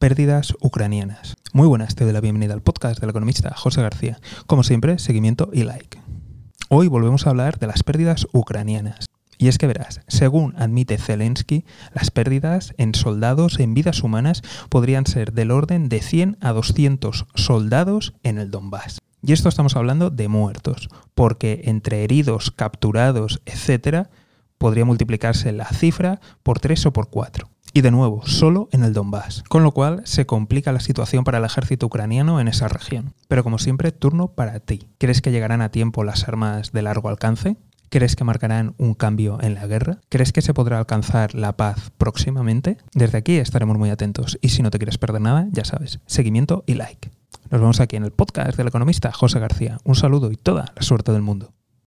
pérdidas ucranianas. Muy buenas, te doy la bienvenida al podcast del economista José García. Como siempre, seguimiento y like. Hoy volvemos a hablar de las pérdidas ucranianas. Y es que verás, según admite Zelensky, las pérdidas en soldados, en vidas humanas, podrían ser del orden de 100 a 200 soldados en el Donbass. Y esto estamos hablando de muertos, porque entre heridos, capturados, etc., podría multiplicarse la cifra por 3 o por 4. Y de nuevo, solo en el Donbass, con lo cual se complica la situación para el ejército ucraniano en esa región. Pero como siempre, turno para ti. ¿Crees que llegarán a tiempo las armas de largo alcance? ¿Crees que marcarán un cambio en la guerra? ¿Crees que se podrá alcanzar la paz próximamente? Desde aquí estaremos muy atentos y si no te quieres perder nada, ya sabes, seguimiento y like. Nos vemos aquí en el podcast del economista José García. Un saludo y toda la suerte del mundo.